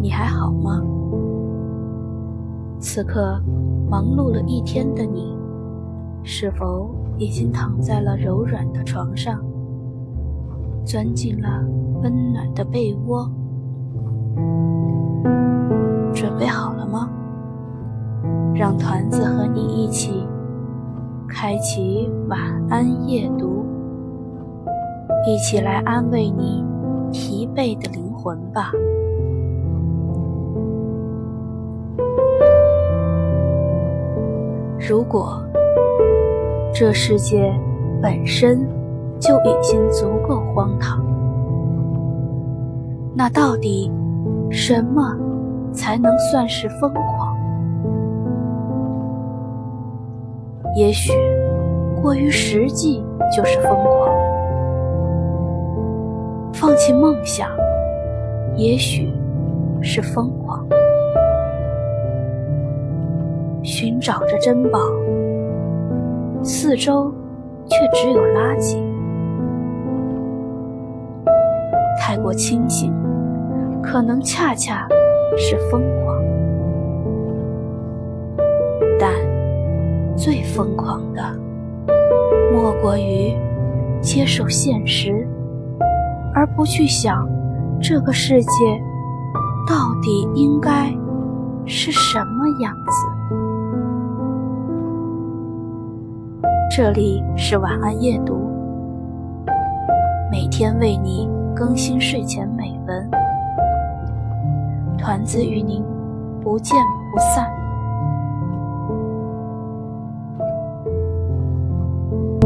你还好吗？此刻忙碌了一天的你是否已经躺在了柔软的床上钻进了温暖的被窝？准备好了吗？让团子和你一起开启晚安夜读一起来安慰你疲惫的灵魂吧。如果这世界本身就已经足够荒唐，那到底什么才能算是疯狂？也许过于实际就是疯狂，放弃梦想也许是疯狂。寻找着珍宝，四周却只有垃圾。太过清醒，可能恰恰是疯狂。但最疯狂的，莫过于接受现实，而不去想这个世界到底应该是什么样子。这里是晚安夜读，每天为你更新睡前美文，团子与您不见不散。